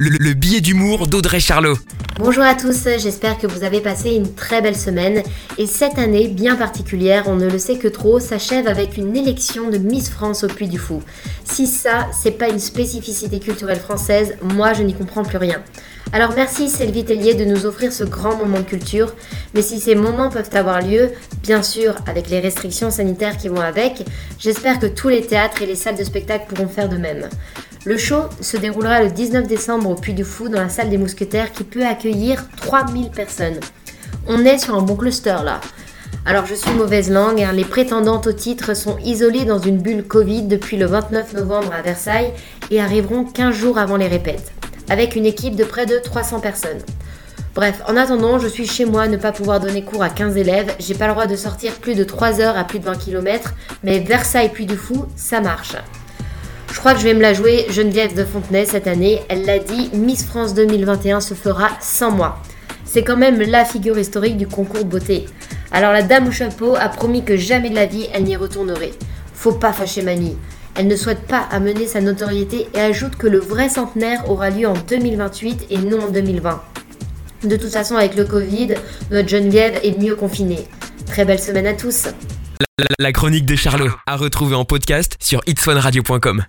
le, le billet d'humour d'Audrey Charlot. Bonjour à tous, j'espère que vous avez passé une très belle semaine. Et cette année bien particulière, on ne le sait que trop, s'achève avec une élection de Miss France au Puy du Fou. Si ça, c'est pas une spécificité culturelle française, moi je n'y comprends plus rien. Alors merci Sylvie Tellier de nous offrir ce grand moment de culture, mais si ces moments peuvent avoir lieu, bien sûr avec les restrictions sanitaires qui vont avec, j'espère que tous les théâtres et les salles de spectacle pourront faire de même. Le show se déroulera le 19 décembre au Puy du Fou dans la salle des Mousquetaires qui peut accueillir 3000 personnes. On est sur un bon cluster là. Alors je suis mauvaise langue, hein, les prétendantes au titre sont isolées dans une bulle Covid depuis le 29 novembre à Versailles et arriveront 15 jours avant les répètes, avec une équipe de près de 300 personnes. Bref, en attendant, je suis chez moi, ne pas pouvoir donner cours à 15 élèves, j'ai pas le droit de sortir plus de 3 heures à plus de 20 km, mais Versailles Puy du Fou, ça marche. Je crois que je vais me la jouer Geneviève de Fontenay cette année. Elle l'a dit, Miss France 2021 se fera sans moi. C'est quand même la figure historique du concours beauté. Alors la dame au chapeau a promis que jamais de la vie elle n'y retournerait. Faut pas fâcher Mamie. Elle ne souhaite pas amener sa notoriété et ajoute que le vrai centenaire aura lieu en 2028 et non en 2020. De toute façon, avec le Covid, notre Geneviève est mieux confinée. Très belle semaine à tous. La, la- chronique de Charlot, à retrouver en podcast sur itswanradio.com.